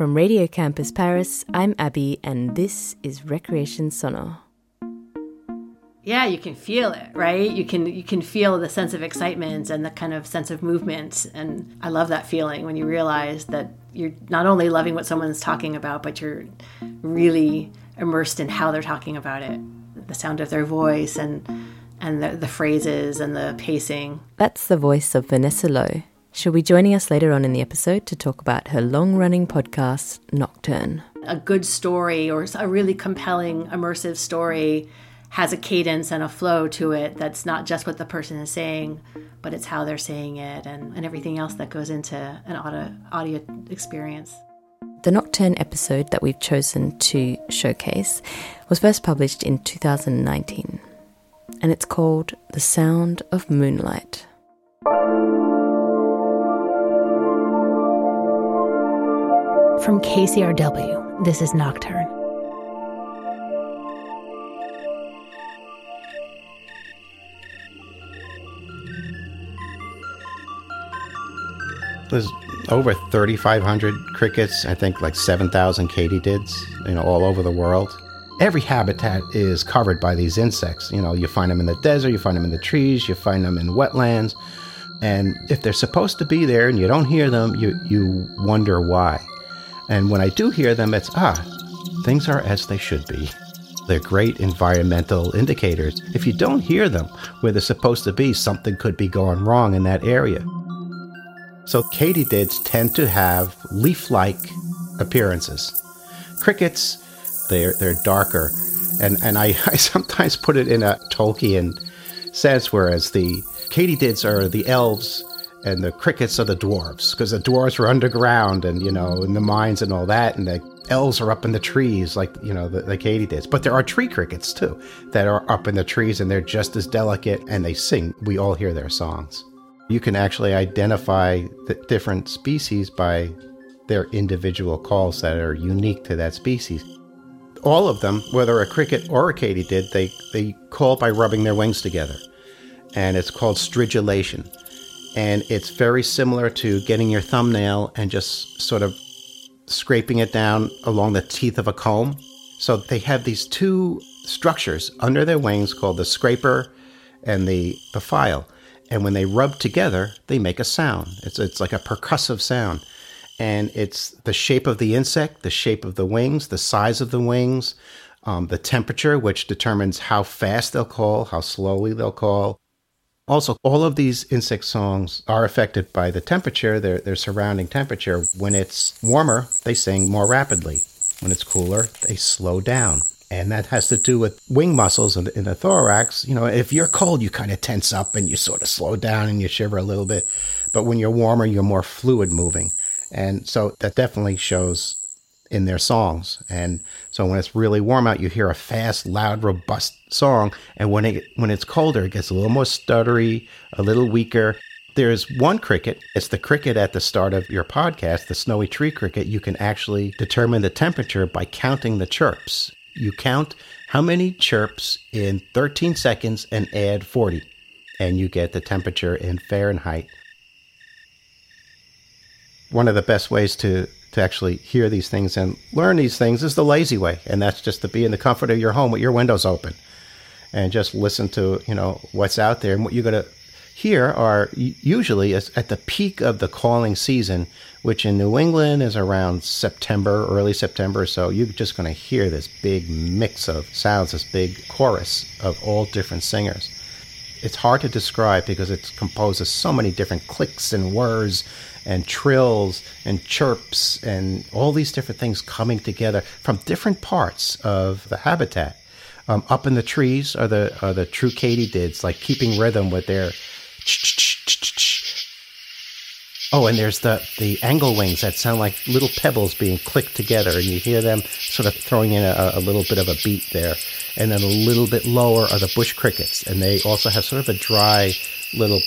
From Radio Campus Paris, I'm Abby, and this is Recreation Sonore. yeah you can feel it right you can you can feel the sense of excitement and the kind of sense of movement and i love that feeling when you realize that you're not only loving what someone's talking about but you're really immersed in how they're talking about it the sound of their voice and and the, the phrases and the pacing That's the voice of Vanessa Lowe. She'll be joining us later on in the episode to talk about her long running podcast, Nocturne. a good story or a really compelling immersive story has a cadence and a flow to it that's not just what the person is saying but it's how they're saying it and, and everything else that goes into an audio, audio experience The Nocturne episode that we've chosen to showcase was first published in 2019, and it's called The Sound of Moonlight. From KCRW, this is Nocturne. There's over 3,500 crickets, I think like 7,000 katydids, you know, all over the world. Every habitat is covered by these insects. You know, you find them in the desert, you find them in the trees, you find them in wetlands. And if they're supposed to be there and you don't hear them, you, you wonder why. And when I do hear them, it's, ah, things are as they should be. They're great environmental indicators. If you don't hear them where they're supposed to be, something could be going wrong in that area. So katydids tend to have leaf-like appearances. Crickets, they're they're darker, and and I, I sometimes put it in a Tolkien sense, whereas the katydids are the elves and the crickets are the dwarves, because the dwarves were underground and you know in the mines and all that, and the elves are up in the trees like you know the, the katydids. But there are tree crickets too that are up in the trees, and they're just as delicate, and they sing. We all hear their songs you can actually identify the different species by their individual calls that are unique to that species. All of them, whether a cricket or a katydid, they, they call by rubbing their wings together. And it's called stridulation. And it's very similar to getting your thumbnail and just sort of scraping it down along the teeth of a comb. So they have these two structures under their wings called the scraper and the, the file and when they rub together, they make a sound. It's it's like a percussive sound, and it's the shape of the insect, the shape of the wings, the size of the wings, um, the temperature, which determines how fast they'll call, how slowly they'll call. Also, all of these insect songs are affected by the temperature, their their surrounding temperature. When it's warmer, they sing more rapidly. When it's cooler, they slow down and that has to do with wing muscles in the, in the thorax. You know, if you're cold, you kind of tense up and you sort of slow down and you shiver a little bit. But when you're warmer, you're more fluid moving. And so that definitely shows in their songs. And so when it's really warm out, you hear a fast, loud, robust song. And when it when it's colder, it gets a little more stuttery, a little weaker. There's one cricket. It's the cricket at the start of your podcast, the snowy tree cricket. You can actually determine the temperature by counting the chirps you count how many chirps in 13 seconds and add 40 and you get the temperature in fahrenheit one of the best ways to to actually hear these things and learn these things is the lazy way and that's just to be in the comfort of your home with your windows open and just listen to you know what's out there and what you're going to hear are usually at the peak of the calling season which in New England is around September, early September. So you're just going to hear this big mix of sounds, this big chorus of all different singers. It's hard to describe because it's composed of so many different clicks and whirs and trills and chirps and all these different things coming together from different parts of the habitat. Um, up in the trees are the are the true katydids, like keeping rhythm with their Oh, and there's the, the angle wings that sound like little pebbles being clicked together, and you hear them sort of throwing in a, a little bit of a beat there. And then a little bit lower are the bush crickets, and they also have sort of a dry little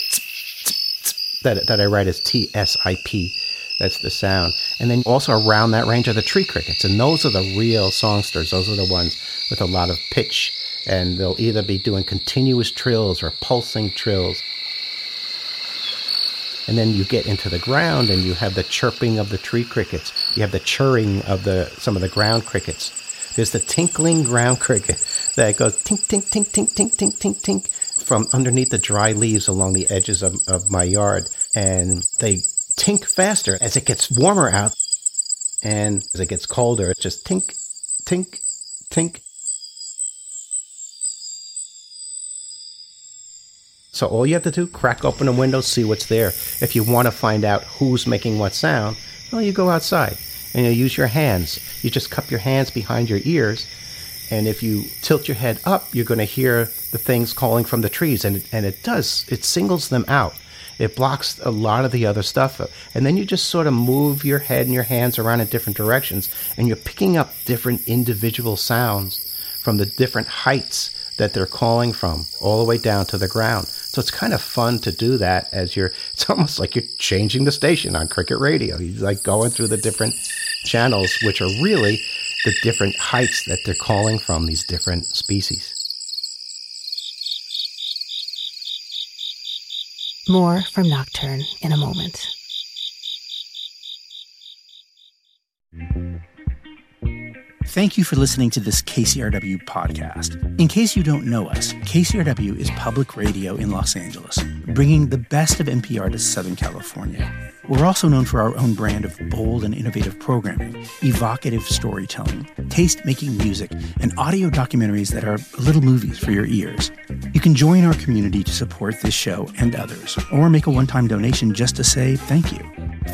that, that I write as T S I P. That's the sound. And then also around that range are the tree crickets. And those are the real songsters. Those are the ones with a lot of pitch. And they'll either be doing continuous trills or pulsing trills. And then you get into the ground and you have the chirping of the tree crickets. You have the chirring of the some of the ground crickets. There's the tinkling ground cricket that goes tink, tink, tink, tink, tink, tink, tink, tink from underneath the dry leaves along the edges of, of my yard. And they tink faster as it gets warmer out. And as it gets colder, it just tink, tink, tink, So all you have to do, crack open a window, see what's there. If you want to find out who's making what sound, well, you go outside and you use your hands. You just cup your hands behind your ears, and if you tilt your head up, you're going to hear the things calling from the trees, and and it does. It singles them out. It blocks a lot of the other stuff, and then you just sort of move your head and your hands around in different directions, and you're picking up different individual sounds from the different heights that they're calling from, all the way down to the ground. So it's kind of fun to do that as you're, it's almost like you're changing the station on cricket radio. You're like going through the different channels, which are really the different heights that they're calling from these different species. More from Nocturne in a moment. Thank you for listening to this KCRW podcast. In case you don't know us, KCRW is public radio in Los Angeles, bringing the best of NPR to Southern California. We're also known for our own brand of bold and innovative programming, evocative storytelling, taste making music, and audio documentaries that are little movies for your ears. You can join our community to support this show and others, or make a one time donation just to say thank you.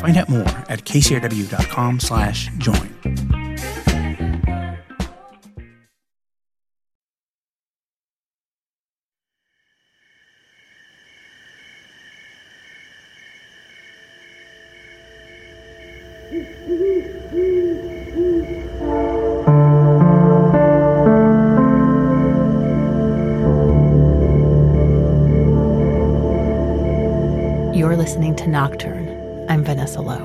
Find out more at kcrw.com slash join. You're listening to Nocturne. I'm Vanessa Lowe.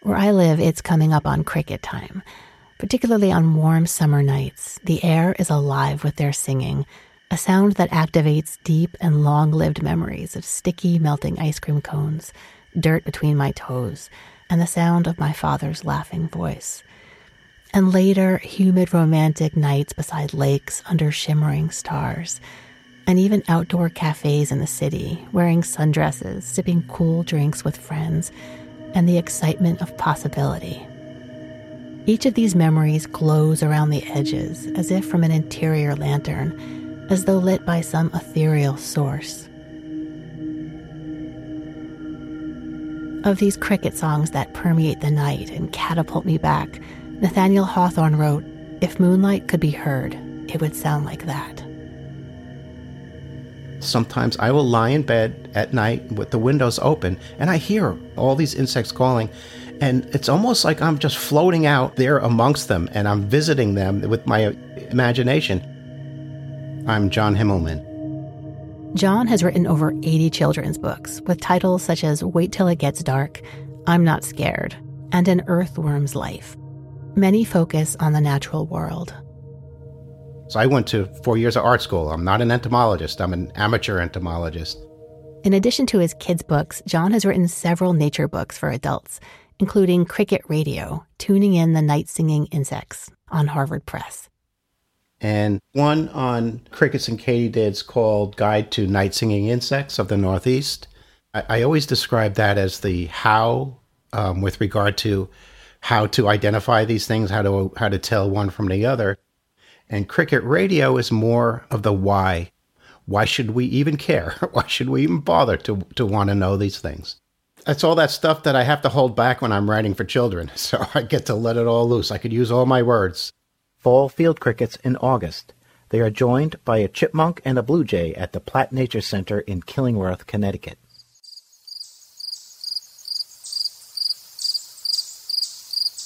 Where I live, it's coming up on cricket time. Particularly on warm summer nights, the air is alive with their singing, a sound that activates deep and long lived memories of sticky, melting ice cream cones, dirt between my toes, and the sound of my father's laughing voice. And later, humid, romantic nights beside lakes under shimmering stars, and even outdoor cafes in the city, wearing sundresses, sipping cool drinks with friends, and the excitement of possibility. Each of these memories glows around the edges as if from an interior lantern, as though lit by some ethereal source. Of these cricket songs that permeate the night and catapult me back, Nathaniel Hawthorne wrote, If moonlight could be heard, it would sound like that. Sometimes I will lie in bed at night with the windows open and I hear all these insects calling. And it's almost like I'm just floating out there amongst them and I'm visiting them with my imagination. I'm John Himmelman. John has written over 80 children's books with titles such as Wait Till It Gets Dark, I'm Not Scared, and An Earthworm's Life. Many focus on the natural world. So I went to four years of art school. I'm not an entomologist, I'm an amateur entomologist. In addition to his kids' books, John has written several nature books for adults, including Cricket Radio, Tuning in the Night Singing Insects on Harvard Press. And one on crickets and katydids called Guide to Night Singing Insects of the Northeast. I, I always describe that as the how um, with regard to how to identify these things, how to how to tell one from the other. And cricket radio is more of the why. Why should we even care? Why should we even bother to to want to know these things? That's all that stuff that I have to hold back when I'm writing for children. So I get to let it all loose. I could use all my words. Fall field crickets in August. They are joined by a chipmunk and a blue jay at the Platt Nature Center in Killingworth, Connecticut.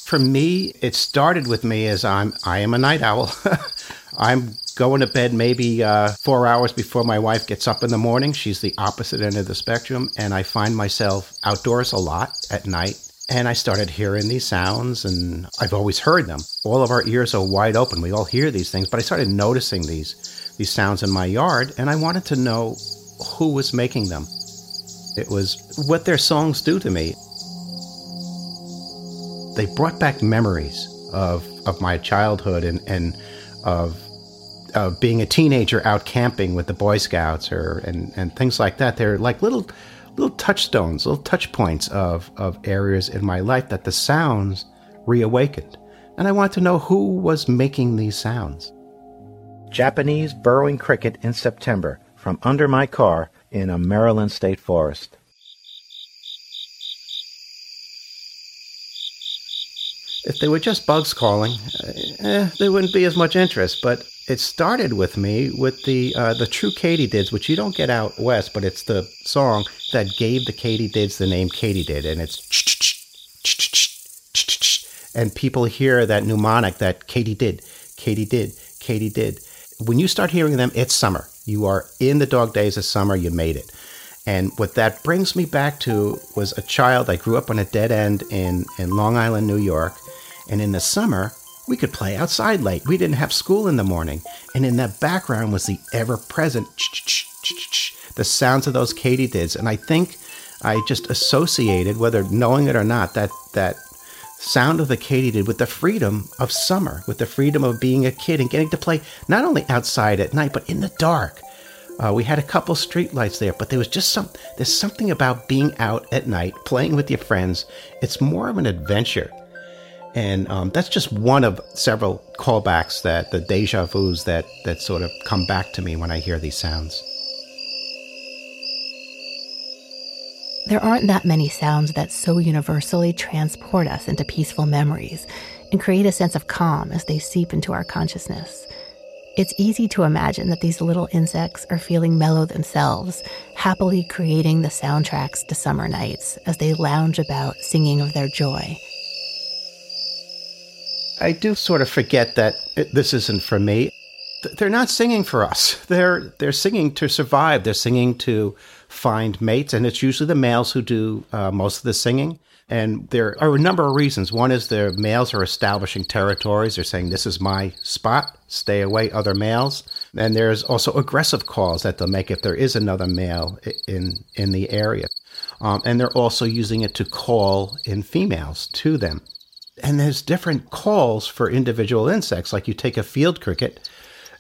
For me, it started with me as I'm I am a night owl. I'm going to bed maybe uh, four hours before my wife gets up in the morning. She's the opposite end of the spectrum, and I find myself outdoors a lot at night. And I started hearing these sounds, and I've always heard them. All of our ears are wide open. We all hear these things, but I started noticing these these sounds in my yard, and I wanted to know who was making them. It was what their songs do to me. They brought back memories of of my childhood and and of of being a teenager out camping with the Boy Scouts or and, and things like that. They're like little little touchstones, little touch points of, of areas in my life that the sounds reawakened. And I want to know who was making these sounds. Japanese burrowing cricket in September from under my car in a Maryland state forest. If they were just bugs calling, eh, there wouldn't be as much interest. But it started with me with the uh, the true katydids, which you don't get out west, but it's the song that gave the katydids the name katydid, and it's and people hear that mnemonic that Katy did, Katy did, katydid, katydid. When you start hearing them, it's summer. You are in the dog days of summer. You made it. And what that brings me back to was a child. I grew up on a dead end in, in Long Island, New York. And in the summer, we could play outside late. We didn't have school in the morning. And in that background was the ever present the sounds of those katydids. And I think I just associated, whether knowing it or not, that, that sound of the katydid with the freedom of summer, with the freedom of being a kid and getting to play not only outside at night, but in the dark. Uh, we had a couple streetlights there, but there was just some. There's something about being out at night, playing with your friends. It's more of an adventure and um, that's just one of several callbacks that the deja vus that, that sort of come back to me when I hear these sounds. There aren't that many sounds that so universally transport us into peaceful memories and create a sense of calm as they seep into our consciousness. It's easy to imagine that these little insects are feeling mellow themselves, happily creating the soundtracks to summer nights as they lounge about singing of their joy I do sort of forget that this isn't for me. They're not singing for us. They're they're singing to survive. They're singing to find mates, and it's usually the males who do uh, most of the singing. And there are a number of reasons. One is the males are establishing territories. They're saying, This is my spot, stay away, other males. And there's also aggressive calls that they'll make if there is another male in, in the area. Um, and they're also using it to call in females to them and there's different calls for individual insects. Like you take a field cricket,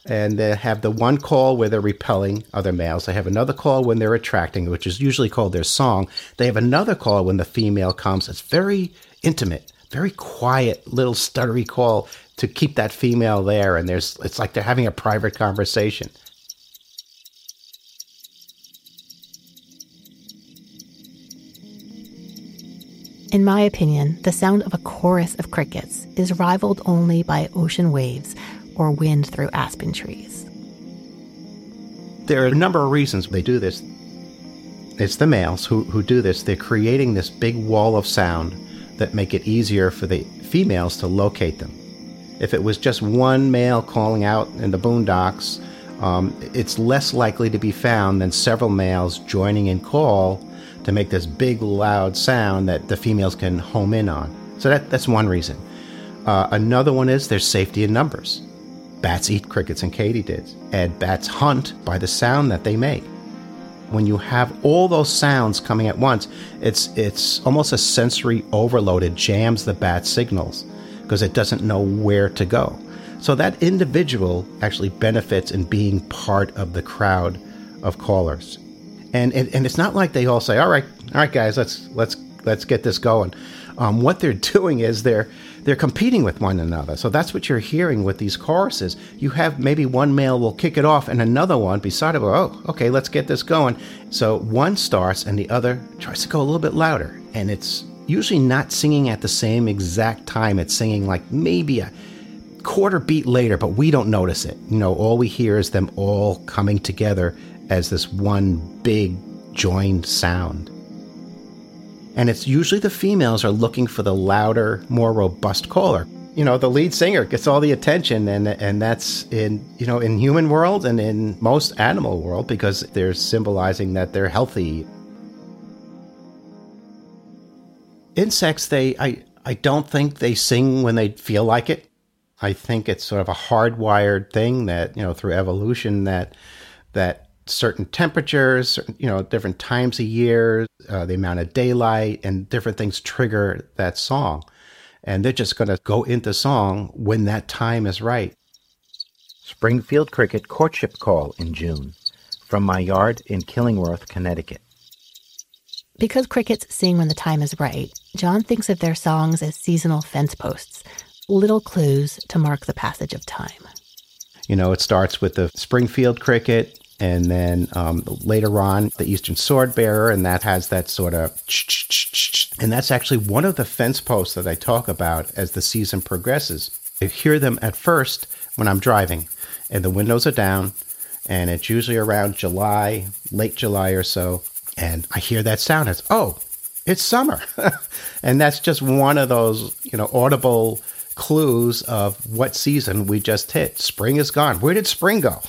and they have the one call where they're repelling other males. They have another call when they're attracting, which is usually called their song. They have another call when the female comes. It's very intimate, very quiet, little stuttery call to keep that female there. And there's, it's like they're having a private conversation. In my opinion, the sound of a chorus of crickets is rivaled only by ocean waves or wind through aspen trees. There are a number of reasons they do this. It's the males who, who do this. They're creating this big wall of sound that make it easier for the females to locate them. If it was just one male calling out in the boondocks, um, it's less likely to be found than several males joining in call to make this big, loud sound that the females can home in on. So that, that's one reason. Uh, another one is there's safety in numbers. Bats eat crickets and katydids, and bats hunt by the sound that they make. When you have all those sounds coming at once, it's it's almost a sensory overload. It jams the bat signals because it doesn't know where to go. So that individual actually benefits in being part of the crowd of callers and, and and it's not like they all say, "All right, all right, guys, let's let's let's get this going." Um, what they're doing is they're they're competing with one another. So that's what you're hearing with these choruses. You have maybe one male will kick it off, and another one beside it oh, okay, let's get this going. So one starts, and the other tries to go a little bit louder, and it's usually not singing at the same exact time. It's singing like maybe a quarter beat later, but we don't notice it. You know, all we hear is them all coming together as this one big joined sound. And it's usually the females are looking for the louder, more robust caller. You know, the lead singer gets all the attention and and that's in you know, in human world and in most animal world because they're symbolizing that they're healthy. Insects, they I I don't think they sing when they feel like it. I think it's sort of a hardwired thing that, you know, through evolution that that certain temperatures, you know, different times of year, uh, the amount of daylight, and different things trigger that song. And they're just going to go into song when that time is right. Spring Field Cricket Courtship Call in June from my yard in Killingworth, Connecticut. Because crickets sing when the time is right, John thinks of their songs as seasonal fence posts, little clues to mark the passage of time. You know, it starts with the spring field cricket, and then um, later on the eastern sword bearer and that has that sort of and that's actually one of the fence posts that i talk about as the season progresses. I hear them at first when i'm driving and the windows are down and it's usually around july late july or so and i hear that sound it's oh it's summer. And that's just one of those you know audible clues of what season we just hit. Spring is gone. Where did spring go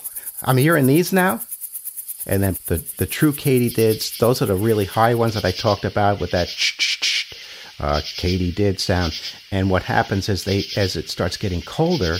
I'm hearing these now. And then the, the true katydids, those are the really high ones that I talked about with that uh, katydid sound. And what happens is they, as it starts getting colder,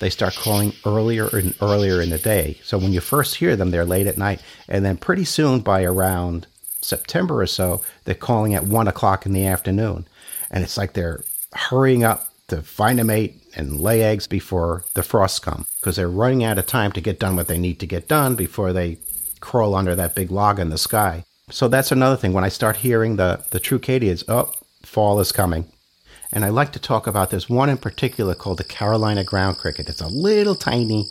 they start calling earlier and earlier in the day. So when you first hear them, they're late at night. And then pretty soon, by around September or so, they're calling at one o'clock in the afternoon. And it's like they're hurrying up to find a mate and lay eggs before the frosts come because they're running out of time to get done what they need to get done before they crawl under that big log in the sky. So that's another thing. When I start hearing the, the true katydids, oh, fall is coming. And I like to talk about this one in particular called the Carolina ground cricket. It's a little tiny,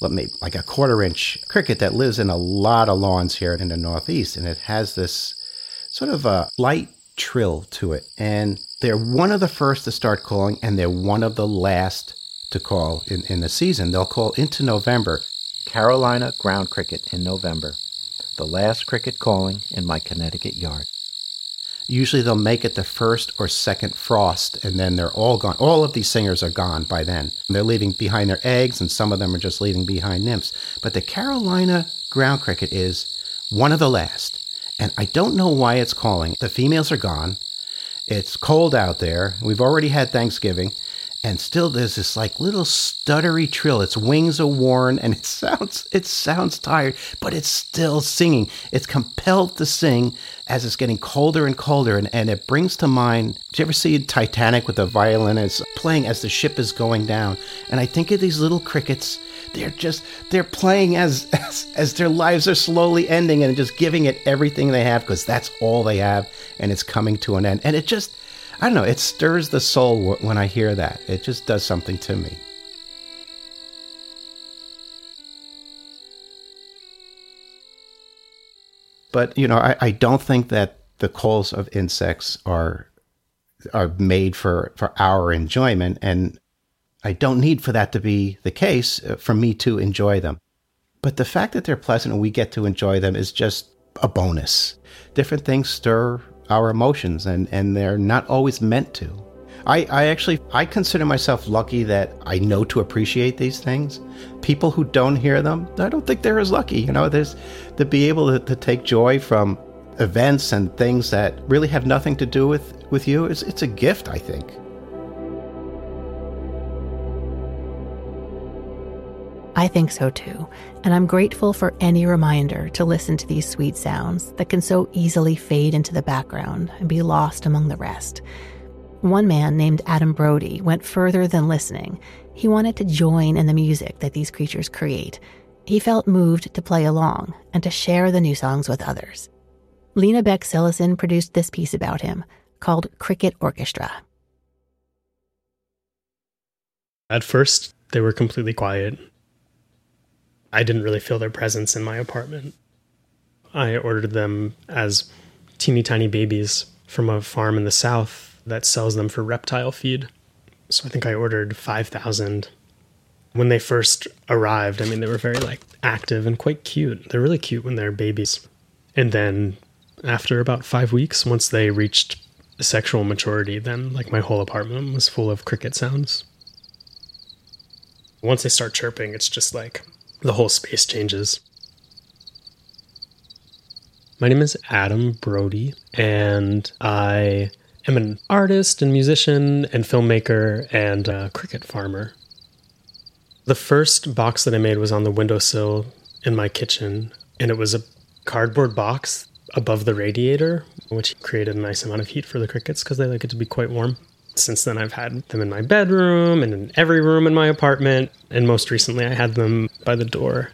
like a quarter inch cricket that lives in a lot of lawns here in the Northeast. And it has this sort of a light trill to it. And they're one of the first to start calling, and they're one of the last to call in, in the season. They'll call into November. Carolina ground cricket in November. The last cricket calling in my Connecticut yard. Usually they'll make it the first or second frost, and then they're all gone. All of these singers are gone by then. They're leaving behind their eggs, and some of them are just leaving behind nymphs. But the Carolina ground cricket is one of the last. And I don't know why it's calling. The females are gone. It's cold out there. We've already had Thanksgiving. And still there's this like little stuttery trill. Its wings are worn and it sounds it sounds tired, but it's still singing. It's compelled to sing as it's getting colder and colder and, and it brings to mind do you ever see Titanic with the violinist playing as the ship is going down? And I think of these little crickets they're just they're playing as, as as their lives are slowly ending and just giving it everything they have because that's all they have and it's coming to an end. And it just i don't know it stirs the soul when i hear that. It just does something to me. But you know i, I don't think that the calls of insects are are made for for our enjoyment and I don't need for that to be the case uh, for me to enjoy them. But the fact that they're pleasant and we get to enjoy them is just a bonus. Different things stir our emotions and, and they're not always meant to. I, I actually I consider myself lucky that I know to appreciate these things. People who don't hear them, I don't think they're as lucky. You know, there's to be able to, to take joy from events and things that really have nothing to do with, with you. It's, it's a gift, I think. I think so too, and I'm grateful for any reminder to listen to these sweet sounds that can so easily fade into the background and be lost among the rest. One man named Adam Brody went further than listening. He wanted to join in the music that these creatures create. He felt moved to play along and to share the new songs with others. Lena Beck Sillison produced this piece about him called Cricket Orchestra. At first, they were completely quiet. I didn't really feel their presence in my apartment. I ordered them as teeny tiny babies from a farm in the south that sells them for reptile feed. So I think I ordered 5,000 When they first arrived, I mean, they were very like active and quite cute. They're really cute when they're babies. And then after about five weeks, once they reached sexual maturity, then like my whole apartment was full of cricket sounds. Once they start chirping, it's just like the whole space changes. My name is Adam Brody, and I am an artist and musician and filmmaker and a cricket farmer. The first box that I made was on the windowsill in my kitchen, and it was a cardboard box above the radiator, which created a nice amount of heat for the crickets because they like it to be quite warm. Since then, I've had them in my bedroom and in every room in my apartment, and most recently, I had them by the door.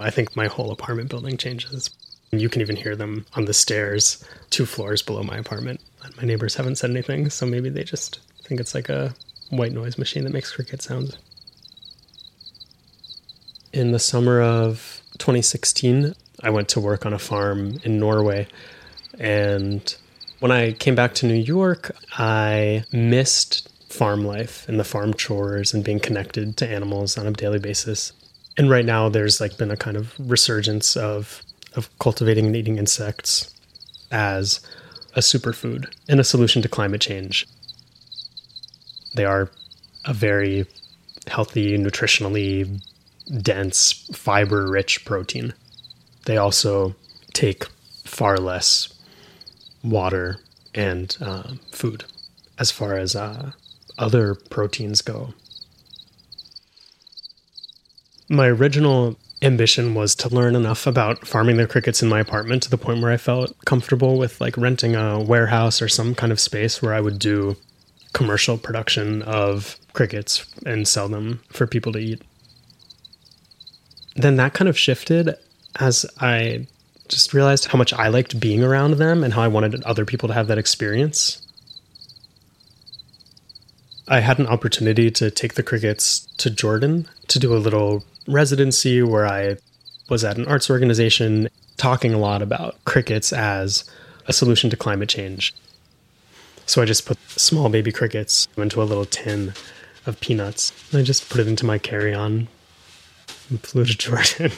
I think my whole apartment building changes. You can even hear them on the stairs two floors below my apartment. My neighbors haven't said anything, so maybe they just think it's like a white noise machine that makes cricket sounds. In the summer of 2016, I went to work on a farm in Norway. And when I came back to New York, I missed farm life and the farm chores and being connected to animals on a daily basis. And right now, there's like been a kind of resurgence of of cultivating and eating insects as a superfood and a solution to climate change. They are a very healthy, nutritionally dense, fiber rich protein. They also take far less water and uh, food as far as uh, other proteins go. My original ambition was to learn enough about farming the crickets in my apartment to the point where I felt comfortable with like renting a warehouse or some kind of space where I would do commercial production of crickets and sell them for people to eat. Then that kind of shifted as I just realized how much I liked being around them and how I wanted other people to have that experience. I had an opportunity to take the crickets to Jordan to do a little residency where I was at an arts organization talking a lot about crickets as a solution to climate change. So I just put small baby crickets into a little tin of peanuts. And I just put it into my carry on and flew to Jordan.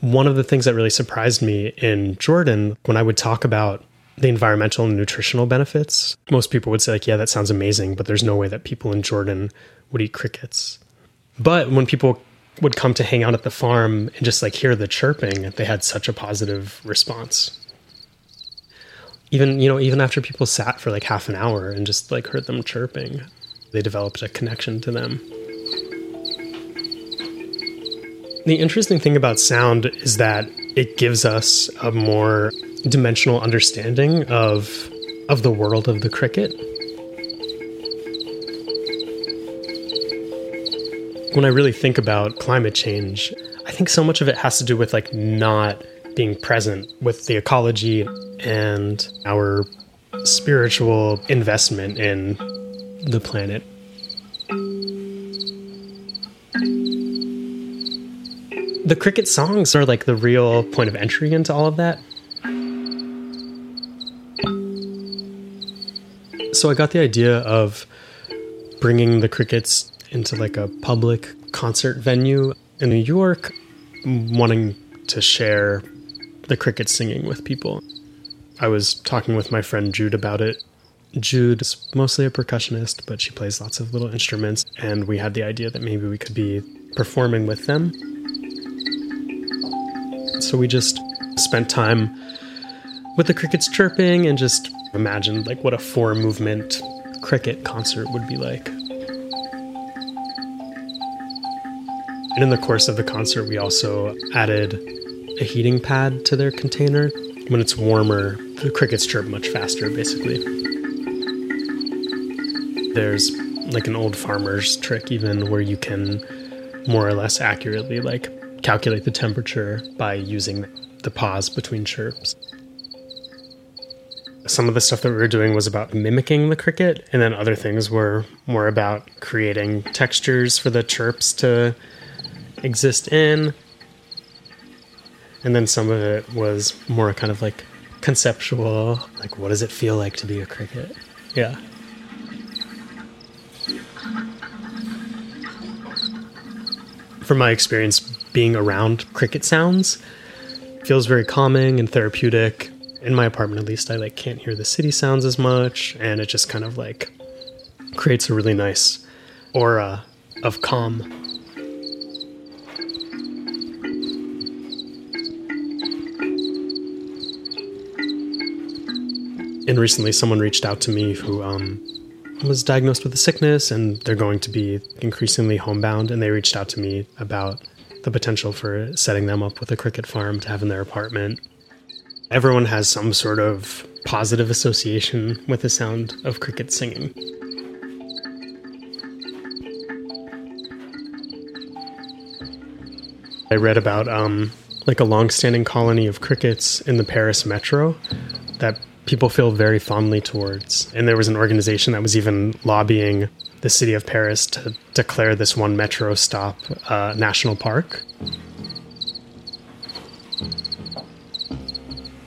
One of the things that really surprised me in Jordan when I would talk about the environmental and nutritional benefits, most people would say, like, yeah, that sounds amazing, but there's no way that people in Jordan would eat crickets. But when people would come to hang out at the farm and just like hear the chirping, they had such a positive response. Even, you know, even after people sat for like half an hour and just like heard them chirping, they developed a connection to them. The interesting thing about sound is that it gives us a more dimensional understanding of of the world of the cricket. When I really think about climate change, I think so much of it has to do with like not being present with the ecology and our spiritual investment in the planet. The cricket songs are like the real point of entry into all of that. So I got the idea of bringing the crickets into like a public concert venue in New York, wanting to share the cricket singing with people. I was talking with my friend Jude about it. Jude is mostly a percussionist, but she plays lots of little instruments, and we had the idea that maybe we could be performing with them. So we just spent time with the crickets chirping and just imagined like what a four movement cricket concert would be like. And in the course of the concert, we also added a heating pad to their container. When it's warmer, the crickets chirp much faster, basically. There's like an old farmer's trick, even where you can more or less accurately like calculate the temperature by using the pause between chirps. Some of the stuff that we were doing was about mimicking the cricket, and then other things were more about creating textures for the chirps to exist in. And then some of it was more kind of like conceptual, like what does it feel like to be a cricket? Yeah. from my experience being around cricket sounds, feels very calming and therapeutic. In my apartment, at least, I like can't hear the city sounds as much, and it just kind of like creates a really nice aura of calm. And recently, someone reached out to me who um, was diagnosed with a sickness, and they're going to be increasingly homebound. And they reached out to me about the potential for setting them up with a cricket farm to have in their apartment. Everyone has some sort of positive association with the sound of cricket singing. I read about um, like a long-standing colony of crickets in the Paris metro that people feel very fondly towards. And there was an organization that was even lobbying the city of Paris to declare this one metro stop uh, national park.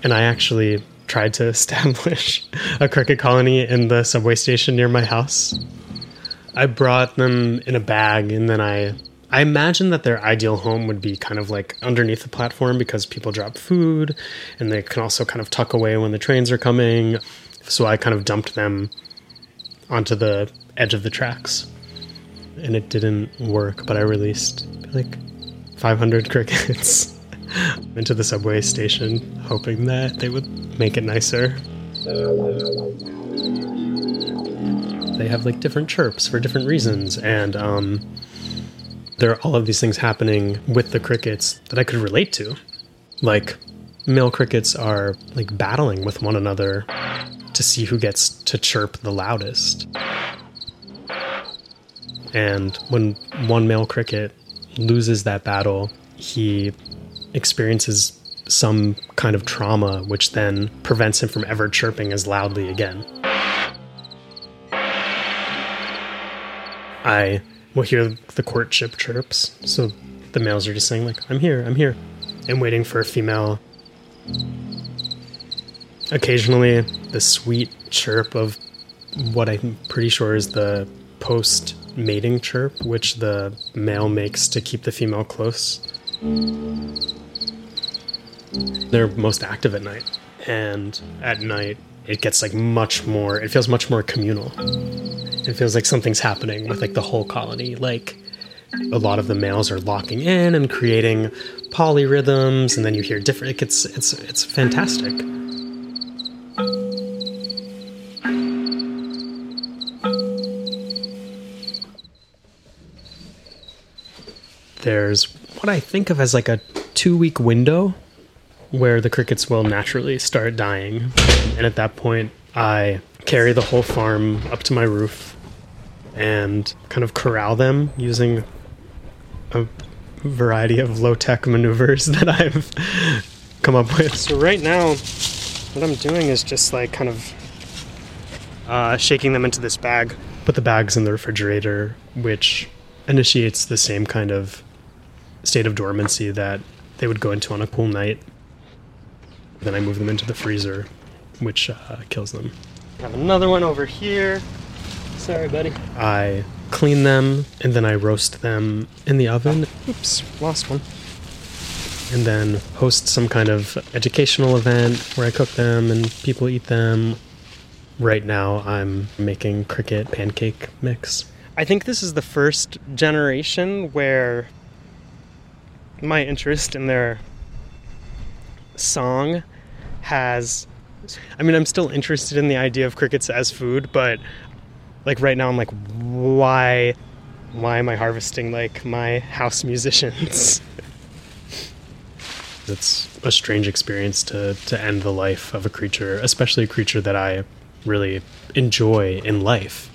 And I actually tried to establish a cricket colony in the subway station near my house. I brought them in a bag and then I I imagine that their ideal home would be kind of like underneath the platform because people drop food and they can also kind of tuck away when the trains are coming. So I kind of dumped them onto the edge of the tracks. And it didn't work, but I released like 500 crickets into the subway station, hoping that they would make it nicer. They have like different chirps for different reasons, and um, there are all of these things happening with the crickets that I could relate to. Like, male crickets are like battling with one another to see who gets to chirp the loudest. And when one male cricket loses that battle, he experiences some kind of trauma, which then prevents him from ever chirping as loudly again. I will hear the courtship chirps. So the males are just saying, like, I'm here, I'm here, and waiting for a female. Occasionally, the sweet chirp of what I'm pretty sure is the post mating chirp, which the male makes to keep the female close. They're most active at night, and at night, it gets like much more, it feels much more communal. It feels like something's happening with like the whole colony. Like a lot of the males are locking in and creating polyrhythms, and then you hear different. It's it's it's fantastic. There's what I think of as like a two week window where the crickets will naturally start dying. And at that point, I carry the whole farm up to my roof and kind of corral them using a variety of low tech maneuvers that I've come up with. So, right now, what I'm doing is just like kind of uh, shaking them into this bag. Put the bags in the refrigerator, which initiates the same kind of state of dormancy that they would go into on a cool night. Then I move them into the freezer, which uh, kills them. I have another one over here. Sorry, buddy. I clean them and then I roast them in the oven. Oops, lost one. And then host some kind of educational event where I cook them and people eat them. Right now, I'm making cricket pancake mix. I think this is the first generation where my interest in their song has I mean I'm still interested in the idea of crickets as food, but like right now I'm like why why am I harvesting like my house musicians? it's a strange experience to to end the life of a creature, especially a creature that I really enjoy in life.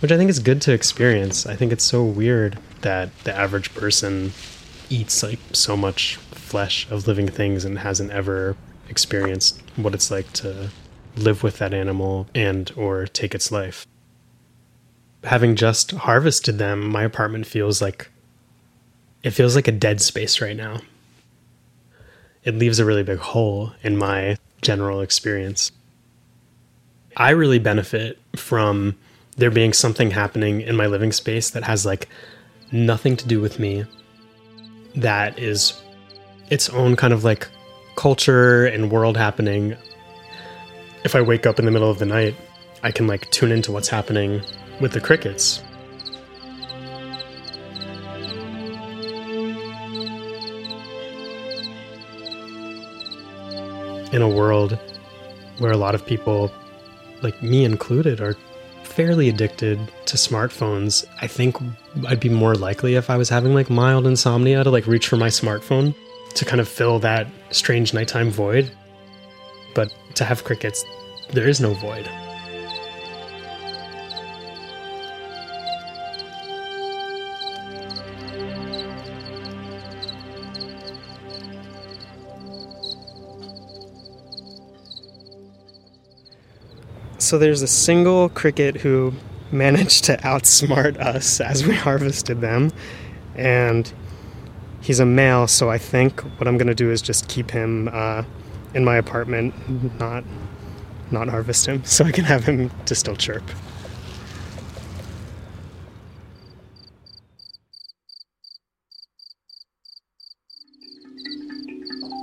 Which I think is good to experience. I think it's so weird that the average person eats like so much flesh of living things and hasn't ever experienced what it's like to live with that animal and or take its life. Having just harvested them, my apartment feels like it feels like a dead space right now. It leaves a really big hole in my general experience. I really benefit from there being something happening in my living space that has like nothing to do with me that is its own kind of like culture and world happening. If I wake up in the middle of the night, I can like tune into what's happening with the crickets. In a world where a lot of people, like me included, are fairly addicted to smartphones, I think I'd be more likely if I was having like mild insomnia to like reach for my smartphone to kind of fill that strange nighttime void. But to have crickets, there is no void. So there's a single cricket who managed to outsmart us as we harvested them. And he's a male, so I think what I'm going to do is just keep him uh, in my apartment, not not harvest him, so I can have him to still chirp.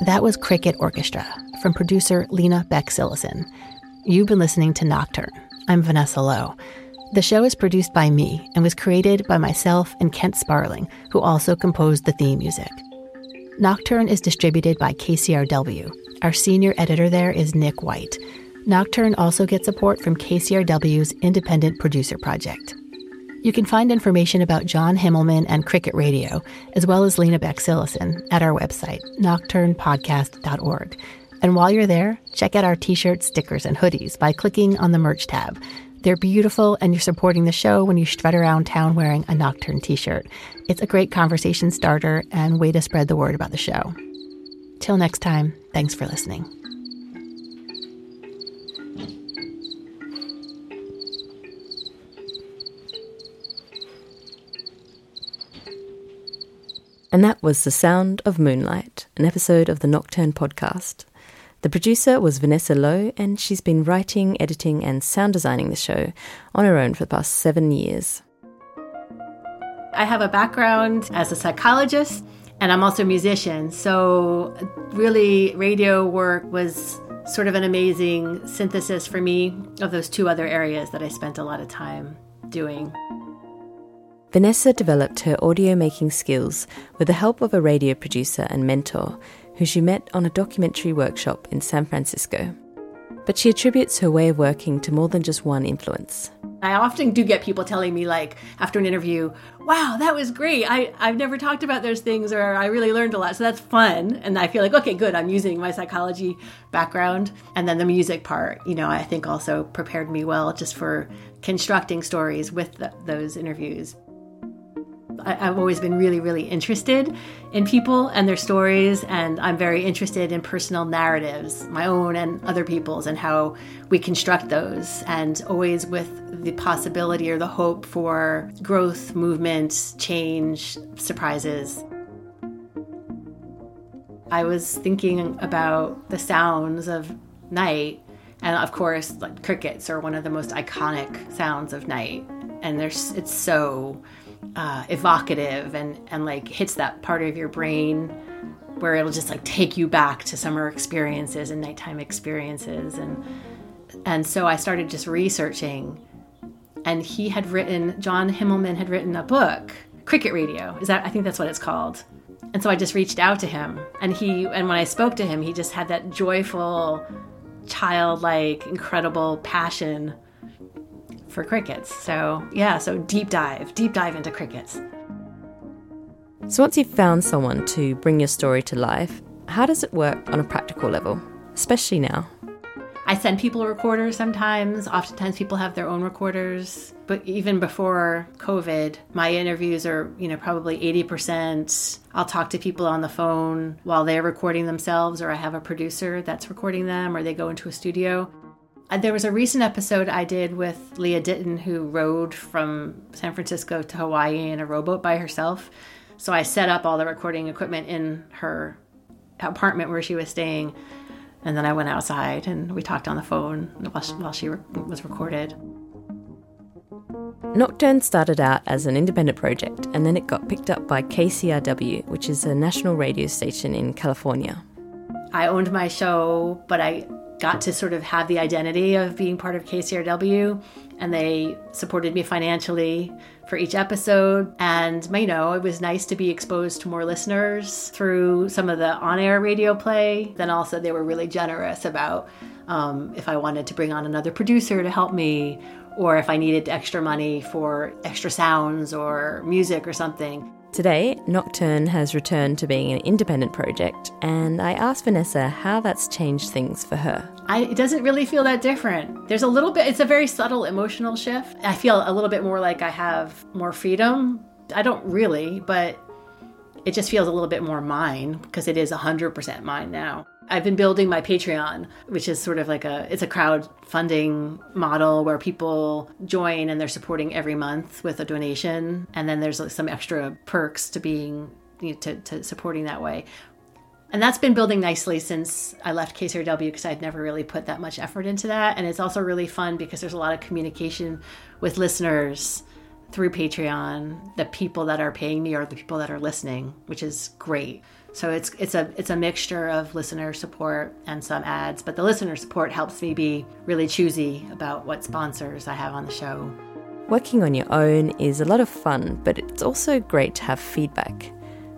That was Cricket Orchestra from producer Lena Beck Sillison. You've been listening to Nocturne. I'm Vanessa Lowe. The show is produced by me and was created by myself and Kent Sparling, who also composed the theme music. Nocturne is distributed by KCRW. Our senior editor there is Nick White. Nocturne also gets support from KCRW's Independent Producer Project. You can find information about John Himmelman and Cricket Radio, as well as Lena Beck at our website, nocturnepodcast.org. And while you're there, check out our t shirts, stickers, and hoodies by clicking on the merch tab. They're beautiful, and you're supporting the show when you strut around town wearing a Nocturne t shirt. It's a great conversation starter and way to spread the word about the show. Till next time, thanks for listening. And that was The Sound of Moonlight, an episode of the Nocturne podcast. The producer was Vanessa Lowe, and she's been writing, editing, and sound designing the show on her own for the past seven years. I have a background as a psychologist, and I'm also a musician. So, really, radio work was sort of an amazing synthesis for me of those two other areas that I spent a lot of time doing. Vanessa developed her audio making skills with the help of a radio producer and mentor who she met on a documentary workshop in San Francisco. But she attributes her way of working to more than just one influence. I often do get people telling me, like, after an interview, wow, that was great. I, I've never talked about those things, or I really learned a lot. So that's fun. And I feel like, okay, good. I'm using my psychology background. And then the music part, you know, I think also prepared me well just for constructing stories with the, those interviews. I, have always been really, really interested in people and their stories, and I'm very interested in personal narratives, my own and other people's, and how we construct those, and always with the possibility or the hope for growth, movement, change, surprises. I was thinking about the sounds of night, and of course, like crickets are one of the most iconic sounds of night, and there's it's so uh, evocative and and like hits that part of your brain where it'll just like take you back to summer experiences and nighttime experiences. And and so I started just researching and he had written John Himmelman had written a book Cricket Radio. Is that I think that's what it's called. And so I just reached out to him and he and when I spoke to him he just had that joyful childlike incredible passion for crickets. So, yeah, so deep dive, deep dive into crickets. So, once you've found someone to bring your story to life, how does it work on a practical level, especially now? I send people recorders sometimes. Oftentimes, people have their own recorders. But even before COVID, my interviews are, you know, probably 80%. I'll talk to people on the phone while they're recording themselves, or I have a producer that's recording them, or they go into a studio. Uh, there was a recent episode I did with Lia Ditton, who rode from San Francisco to Hawaii in a rowboat by herself. So I set up all the recording equipment in her apartment where she was staying. And then I went outside and we talked on the phone while she, while she re- was recorded. Nocturne started out as an independent project and then it got picked up by KCRW, which is a national radio station in California. I owned my show, but I got to sort of have the identity of being part of KCRW, and they supported me financially for each episode. And, you know, it was nice to be exposed to more listeners through some of the on air radio play. Then also, they were really generous about um, if I wanted to bring on another producer to help me, or if I needed extra money for extra sounds or music or something. Today, Nocturne has returned to being an independent project, and I asked Vanessa how that's changed things for her. I, it doesn't really feel that different. There's a little bit, it's a very subtle emotional shift. I feel a little bit more like I have more freedom. I don't really, but it just feels a little bit more mine because it is 100% mine now. I've been building my Patreon, which is sort of like a it's a crowdfunding model where people join and they're supporting every month with a donation, and then there's like some extra perks to being you know, to, to supporting that way. And that's been building nicely since I left KCRW because I'd never really put that much effort into that. And it's also really fun because there's a lot of communication with listeners through Patreon. The people that are paying me are the people that are listening, which is great. So it's it's a it's a mixture of listener support and some ads, but the listener support helps me be really choosy about what sponsors I have on the show. Working on your own is a lot of fun, but it's also great to have feedback.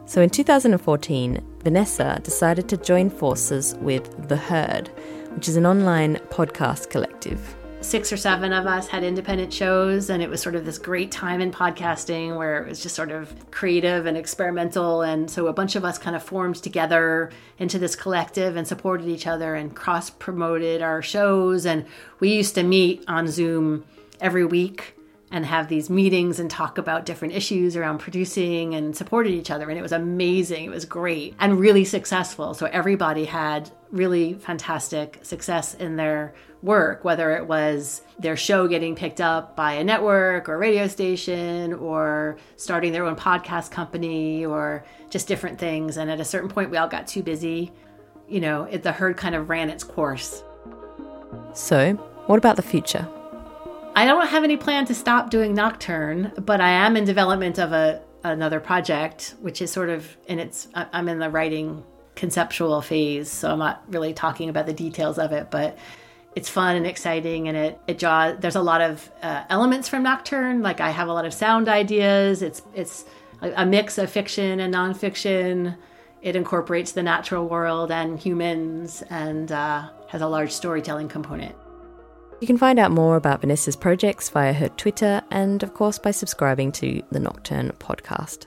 So in 2014, Vanessa decided to join forces with The Heard, which is an online podcast collective six or seven of us had independent shows, and it was sort of this great time in podcasting where it was just sort of creative and experimental. And so a bunch of us kind of formed together into this collective and supported each other and cross promoted our shows. And we used to meet on Zoom every week and have these meetings and talk about different issues around producing and supported each other. And it was amazing. It was great and really successful. So everybody had really fantastic success in their work, whether it was their show getting picked up by a network or a radio station or starting their own podcast company or just different things. And at a certain point, we all got too busy. You know, it, the Heard kind of ran its course. So, what about the future? I don't have any plan to stop doing Nocturne, but I am in development of a another project, which is sort of in its. I'm in the writing conceptual phase, so I'm not really talking about the details of it, but it's fun and exciting and it it draws there's a lot of uh, elements from nocturne. Like i have a lot of sound ideas. It's it's a, mix of fiction and nonfiction. It incorporates the natural world and humans and uh, has a large storytelling component. You can find out more about Vanessa's projects via her Twitter and, of course, by subscribing to the Nocturne podcast.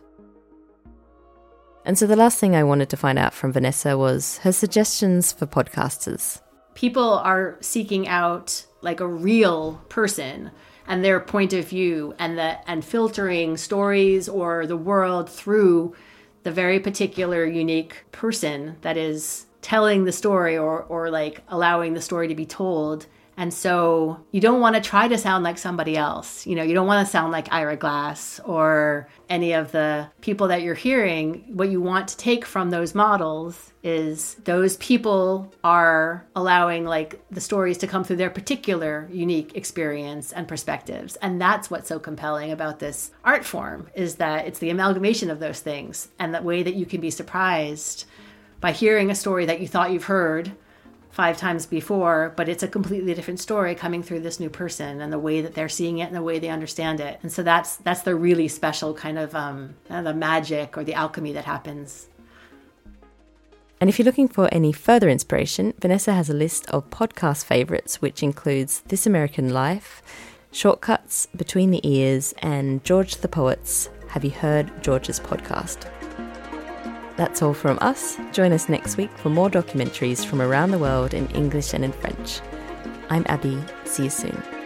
And so, the last thing I wanted to find out from Vanessa was her suggestions for podcasters people are seeking out like a real person and their point of view and the and filtering stories or the world through the very particular unique person that is telling the story or or like allowing the story to be told and so you don't want to try to sound like somebody else. You know, you don't want to sound like Ira Glass or any of the people that you're hearing. What you want to take from those models is those people are allowing like the stories to come through their particular unique experience and perspectives. And that's what's so compelling about this art form is that it's the amalgamation of those things and the way that you can be surprised by hearing a story that you thought you've heard five times before, but it's a completely different story coming through this new person and the way that they're seeing it and the way they understand it. And so that's that's the really special kind of um, the magic or the alchemy that happens. And if you're looking for any further inspiration, Vanessa has a list of podcast favorites, which includes This American Life, Shortcuts, Between the Ears, and George the Poet's Have You Heard George's Podcast? That's all from us. Join us next week for more documentaries from around the world in English and in French. I'm Abby. See you soon.